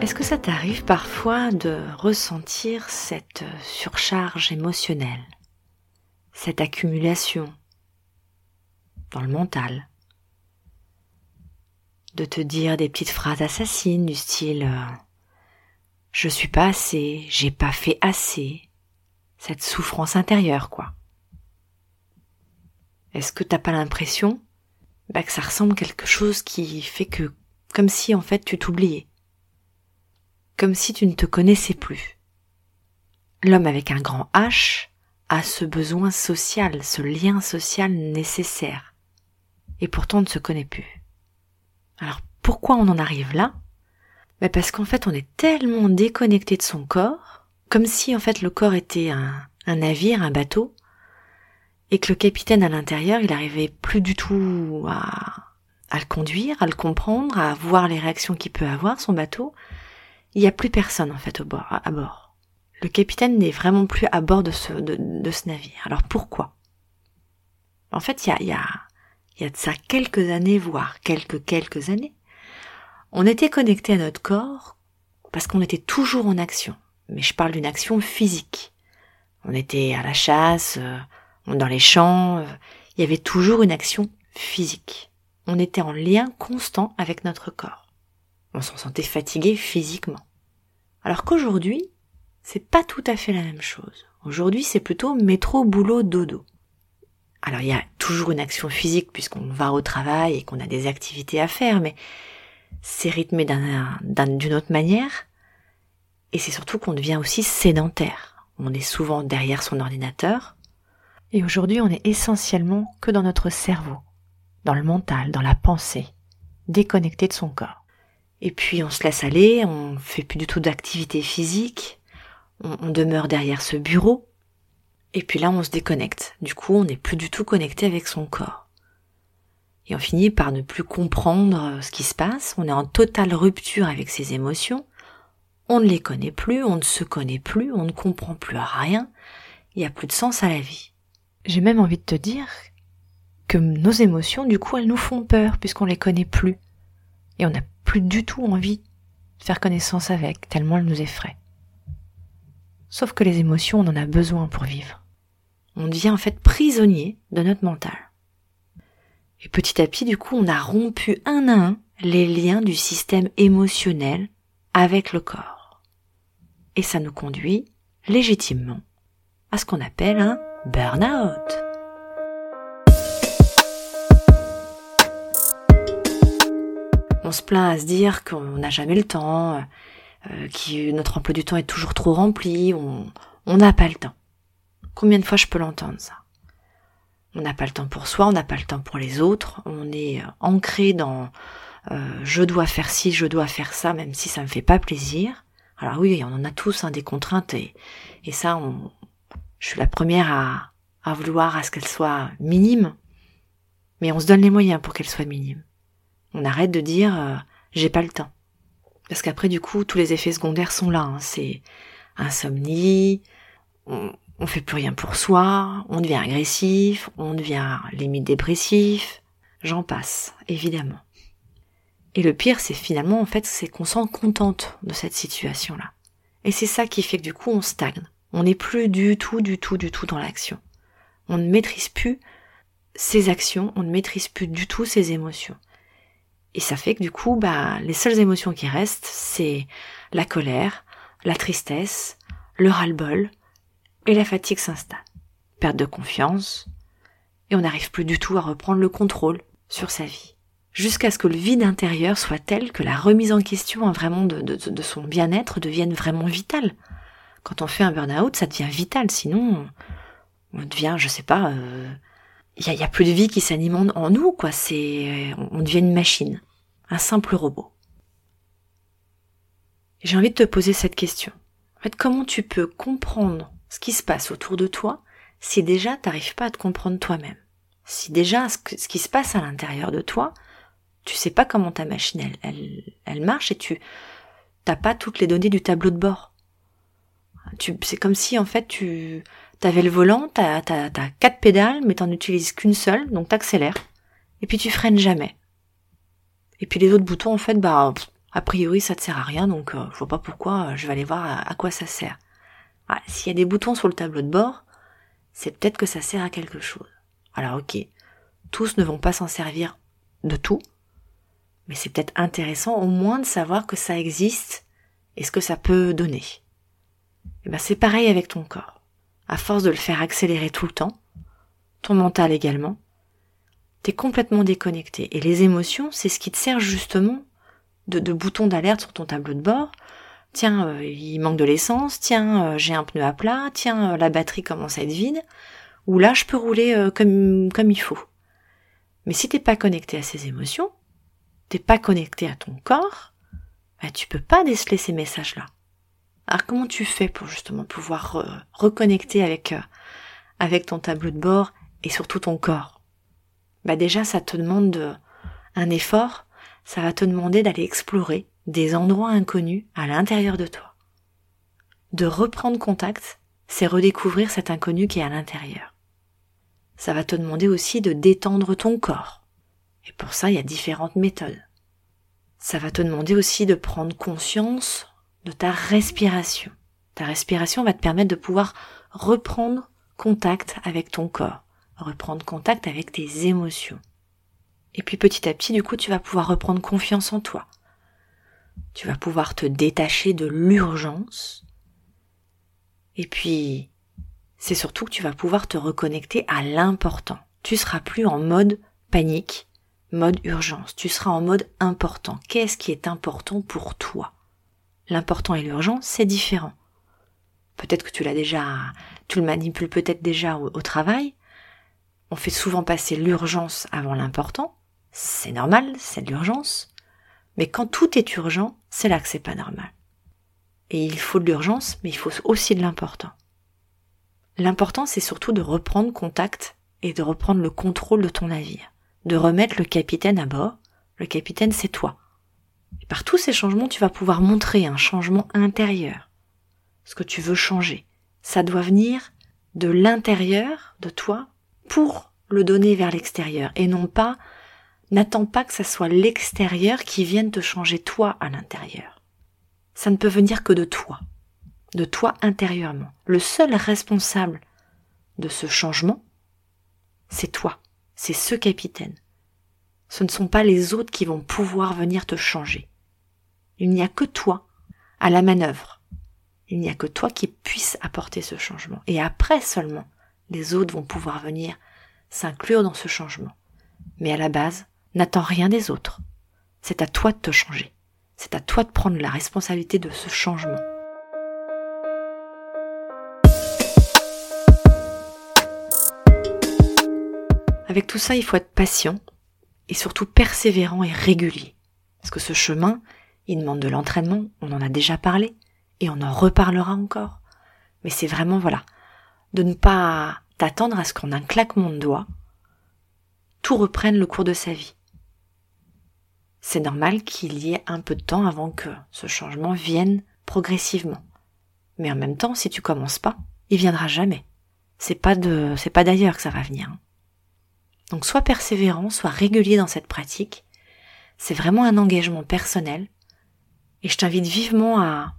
Est-ce que ça t'arrive parfois de ressentir cette surcharge émotionnelle, cette accumulation dans le mental, de te dire des petites phrases assassines du style euh, je suis pas assez, j'ai pas fait assez, cette souffrance intérieure, quoi. Est-ce que t'as pas l'impression bah, que ça ressemble à quelque chose qui fait que, comme si en fait tu t'oubliais, comme si tu ne te connaissais plus. L'homme avec un grand H a ce besoin social, ce lien social nécessaire, et pourtant on ne se connaît plus. Alors pourquoi on en arrive là? Bah, parce qu'en fait on est tellement déconnecté de son corps, comme si en fait le corps était un, navire, un bateau, et que le capitaine à l'intérieur, il arrivait plus du tout à, le conduire, à le comprendre, à voir les réactions qu'il peut avoir, son bateau. Il n'y a plus personne en fait à bord. Le capitaine n'est vraiment plus à bord de ce, navire. Alors pourquoi? En fait, il y a, y, a, y a de ça quelques années, voire quelques quelques années, on était connecté à notre corps parce qu'on était toujours en action. Mais je parle d'une action physique. On était à la chasse, euh, dans les champs, euh, il y avait toujours une action physique. On était en lien constant avec notre corps. On s'en sentait fatigué physiquement. Alors qu'aujourd'hui, c'est pas tout à fait la même chose. Aujourd'hui, c'est plutôt métro, boulot, dodo. Alors il y a toujours une action physique puisqu'on va au travail et qu'on a des activités à faire, mais c'est rythmé d'une autre manière, et c'est surtout qu'on devient aussi sédentaire. On est souvent derrière son ordinateur, et aujourd'hui on est essentiellement que dans notre cerveau, dans le mental, dans la pensée, déconnecté de son corps. Et puis on se laisse aller, on fait plus du tout d'activité physique, on, on demeure derrière ce bureau, et puis là on se déconnecte. Du coup on n'est plus du tout connecté avec son corps et on finit par ne plus comprendre euh, ce qui se passe, on est en totale rupture avec ses émotions, on ne les connaît plus, on ne se connaît plus, on ne comprend plus rien, il n'y a plus de sens à la vie. J'ai même envie de te dire que nos émotions, du coup, elles nous font peur puisqu'on les connaît plus. Et on n'a plus du tout envie de faire connaissance avec, tellement elles nous effraient. Sauf que les émotions, on en a besoin pour vivre. On devient en fait prisonnier de notre mental. Et petit à petit, du coup, on a rompu un à un les liens du système émotionnel avec le corps. Et ça nous conduit légitimement à ce qu'on appelle un burn-out. On se plaint à se dire qu'on n'a jamais le temps, euh, que notre emploi du temps est toujours trop rempli, on n'a pas le temps. Combien de fois je peux l'entendre ça? On n'a pas le temps pour soi, on n'a pas le temps pour les autres, on est euh, ancré dans euh, je dois faire ci, je dois faire ça, même si ça me fait pas plaisir. Alors oui, on en a tous hein, des contraintes et, et ça, on, je suis la première à, vouloir à ce qu'elles soient minimes, mais on se donne les moyens pour qu'elles soient minimes. On arrête de dire euh, j'ai pas le temps, parce qu'après du coup tous les effets secondaires sont là. Hein. c'est insomnie, on, on fait plus rien pour soi, on devient agressif, on devient limite dépressif, j'en passe, évidemment. Et le pire, c'est finalement, en fait, c'est qu'on s'en contente de cette situation-là. Et c'est ça qui fait que du coup, on stagne. On n'est plus du tout, du tout, du tout dans l'action. On ne maîtrise plus ses actions, on ne maîtrise plus du tout ses émotions. Et ça fait que du coup, bah, les seules émotions qui restent, c'est la colère, la tristesse, le ras-le-bol, et la fatigue s'installe. Perte de confiance, et on n'arrive plus du tout à reprendre le contrôle sur sa vie. Jusqu'à ce que le vide intérieur soit tel que la remise en question hein, vraiment de, de son bien-être devienne vraiment vitale. Quand on fait un burn-out, ça devient vital, sinon on devient, je sais pas, il y, a, plus de vie qui s'anime en, nous, quoi. C'est, on devient une machine, un simple robot. J'ai envie de te poser cette question. En comment tu peux comprendre ce qui se passe autour de toi si déjà t'arrives pas à te comprendre toi-même Si déjà ce, qui se passe à l'intérieur de toi, tu sais pas comment ta machine elle, elle, marche et tu t'as pas toutes les données du tableau de bord. C'est comme si en fait tu avais le volant, t'as, t'as, t'as quatre pédales, mais t'en utilises qu'une seule, donc t'accélères. Et puis tu freines jamais. Et puis les autres boutons, en fait, bah, a priori ça te sert à rien, donc euh, je vois pas pourquoi je vais aller voir à, quoi ça sert. Ah, s'il y a des boutons sur le tableau de bord, c'est peut-être que ça sert à quelque chose. Alors ok, tous ne vont pas s'en servir de tout, mais c'est peut-être intéressant au moins de savoir que ça existe et ce que ça peut donner. Et eh ben c'est pareil avec ton corps. À force de le faire accélérer tout le temps, ton mental également, t'es complètement déconnecté. Et les émotions, c'est ce qui te sert justement de, de boutons d'alerte sur ton tableau de bord. Tiens, euh, il manque de l'essence, tiens, euh, j'ai un pneu à plat, tiens, euh, la batterie commence à être vide, ou là, je peux rouler comme, comme il faut. Mais si t'es pas connecté à ces émotions, t'es pas connecté à ton corps, bah, tu peux pas déceler ces messages-là. Alors comment tu fais pour justement pouvoir reconnecter avec, avec ton tableau de bord et surtout ton corps? Bah déjà, ça te demande un effort ça va te demander d'aller explorer des endroits inconnus à l'intérieur de toi. De reprendre contact, c'est redécouvrir cet inconnu qui est à l'intérieur. Ça va te demander aussi de détendre ton corps. Et pour ça, il y a différentes méthodes. Ça va te demander aussi de prendre conscience de ta respiration. Ta respiration va te permettre de pouvoir reprendre contact avec ton corps, reprendre contact avec tes émotions. Et puis petit à petit, du coup, tu vas pouvoir reprendre confiance en toi. Tu vas pouvoir te détacher de l'urgence. Et puis, c'est surtout que tu vas pouvoir te reconnecter à l'important. Tu seras plus en mode panique, mode urgence. Tu seras en mode important. Qu'est-ce qui est important pour toi? L'important et l'urgent, c'est différent. Peut-être que tu l'as déjà, tu le manipules peut-être déjà au, travail. On fait souvent passer l'urgence avant l'important c'est normal, c'est l'urgence. Mais quand tout est urgent, c'est là que c'est pas normal. Et il faut de l'urgence, mais il faut aussi de l'important. L'important, c'est surtout de reprendre contact et de reprendre le contrôle de ton navire, de remettre le capitaine à bord. Le capitaine, c'est toi. Et par tous ces changements, tu vas pouvoir montrer un changement intérieur. Ce que tu veux changer. Ça doit venir de l'intérieur de toi pour le donner vers l'extérieur et non pas N'attends pas que ça soit l'extérieur qui vienne te changer toi à l'intérieur. Ça ne peut venir que de toi, de toi intérieurement. Le seul responsable de ce changement, c'est toi, c'est ce capitaine. Ce ne sont pas les autres qui vont pouvoir venir te changer. Il n'y a que toi à la manœuvre. Il n'y a que toi qui puisse apporter ce changement. Et après seulement, les autres vont pouvoir venir s'inclure dans ce changement. Mais à la base, N'attends rien des autres. C'est à toi de te changer. C'est à toi de prendre la responsabilité de ce changement. Avec tout ça, il faut être patient et surtout persévérant et régulier. Parce que ce chemin, il demande de l'entraînement, on en a déjà parlé, et on en reparlera encore. Mais c'est vraiment, voilà, de ne pas t'attendre à ce qu'en un claquement de doigts, tout reprenne le cours de sa vie c'est normal qu'il y ait un peu de temps avant que ce changement vienne progressivement. Mais en même temps, si tu commences pas, il viendra jamais. C'est pas de, c'est pas d'ailleurs que ça va venir. Donc sois persévérant, sois régulier dans cette pratique. C'est vraiment un engagement personnel. Et je t'invite vivement à,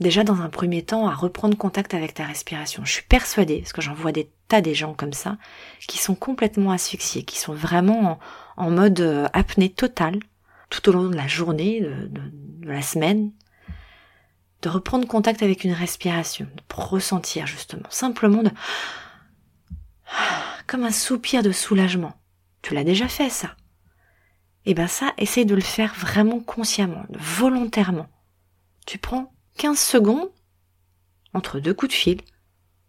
déjà dans un premier temps, à reprendre contact avec ta respiration. Je suis persuadée, parce que j'en vois des tas des gens comme ça, qui sont complètement asphyxiés, qui sont vraiment en, en mode euh, apnée totale, tout au long de la journée, de, la semaine, de reprendre contact avec une respiration, de ressentir justement, simplement de comme un soupir de soulagement. Tu l'as déjà fait ça. Et eh ben ça, essaye de le faire vraiment consciemment, volontairement. Tu prends 15 secondes, entre deux coups de fil,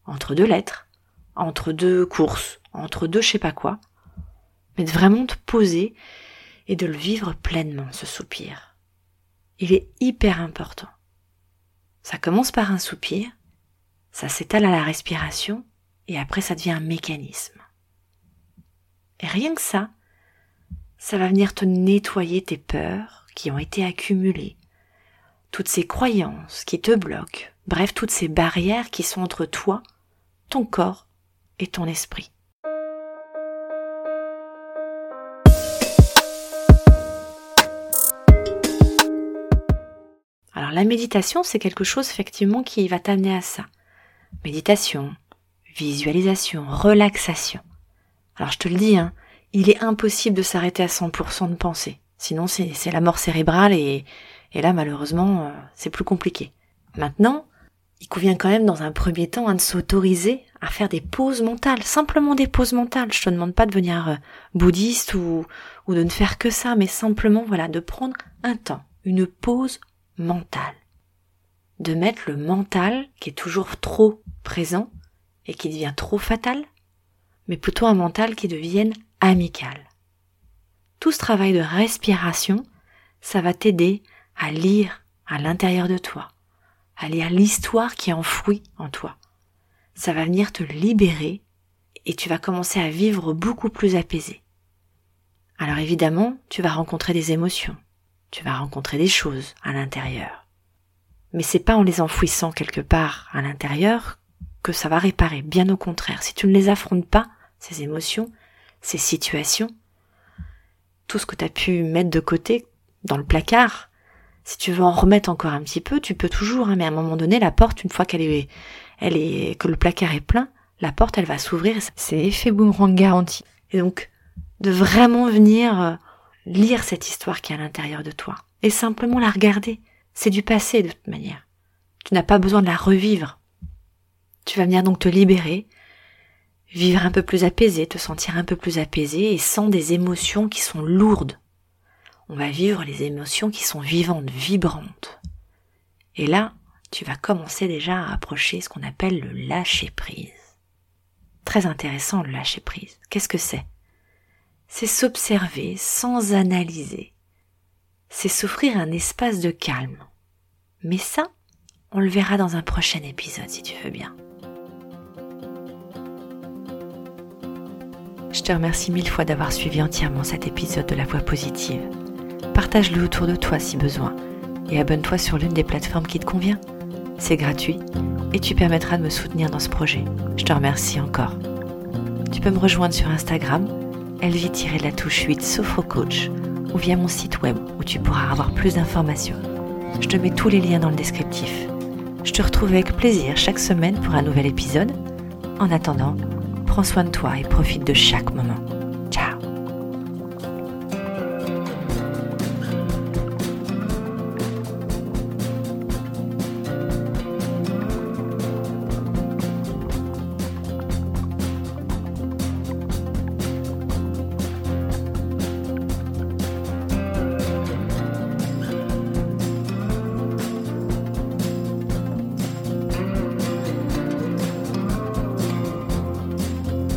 entre deux lettres, entre deux courses, entre deux je sais pas quoi, mais de vraiment te poser et de le vivre pleinement, ce soupir. Il est hyper important. Ça commence par un soupir, ça s'étale à la respiration, et après ça devient un mécanisme. Et rien que ça, ça va venir te nettoyer tes peurs qui ont été accumulées, toutes ces croyances qui te bloquent, bref, toutes ces barrières qui sont entre toi, ton corps et ton esprit. La méditation, c'est quelque chose effectivement qui va t'amener à ça. Méditation, visualisation, relaxation. Alors je te le dis, hein, il est impossible de s'arrêter à 100% de penser. Sinon c'est la mort cérébrale et, et là malheureusement euh, c'est plus compliqué. Maintenant, il convient quand même dans un premier temps hein, de s'autoriser à faire des pauses mentales, simplement des pauses mentales. Je te demande pas de devenir euh, bouddhiste ou, ou de ne faire que ça, mais simplement voilà de prendre un temps, une pause mentale. De mettre le mental qui est toujours trop présent et qui devient trop fatal, mais plutôt un mental qui devienne amical. Tout ce travail de respiration, ça va t'aider à lire à l'intérieur de toi, à lire l'histoire qui est enfouie en toi. Ça va venir te libérer et tu vas commencer à vivre beaucoup plus apaisé. Alors évidemment, tu vas rencontrer des émotions, tu vas rencontrer des choses à l'intérieur. Mais c'est pas en les enfouissant quelque part à l'intérieur que ça va réparer. Bien au contraire, si tu ne les affrontes pas, ces émotions, ces situations, tout ce que tu as pu mettre de côté dans le placard, si tu veux en remettre encore un petit peu, tu peux toujours, hein, mais à un moment donné, la porte, une fois qu'elle est, elle est, que le placard est plein, la porte, elle va s'ouvrir. C'est effet boomerang garanti. Et donc, de vraiment venir euh, lire cette histoire qui est à l'intérieur de toi et simplement la regarder. C'est du passé de toute manière. Tu n'as pas besoin de la revivre. Tu vas venir donc te libérer, vivre un peu plus apaisé, te sentir un peu plus apaisé et sans des émotions qui sont lourdes. On va vivre les émotions qui sont vivantes, vibrantes. Et là, tu vas commencer déjà à approcher ce qu'on appelle le lâcher prise. Très intéressant le lâcher prise. Qu'est-ce que c'est? C'est s'observer sans analyser. C'est s'offrir un espace de calme. Mais ça, on le verra dans un prochain épisode si tu veux bien. Je te remercie mille fois d'avoir suivi entièrement cet épisode de La Voix positive. Partage-le autour de toi si besoin et abonne-toi sur l'une des plateformes qui te convient. C'est gratuit et tu permettras de me soutenir dans ce projet. Je te remercie encore. Tu peux me rejoindre sur Instagram, elvie-la touche 8 Sophrocoach ou via mon site web où tu pourras avoir plus d'informations. Je te mets tous les liens dans le descriptif. Je te retrouve avec plaisir chaque semaine pour un nouvel épisode. En attendant, prends soin de toi et profite de chaque moment.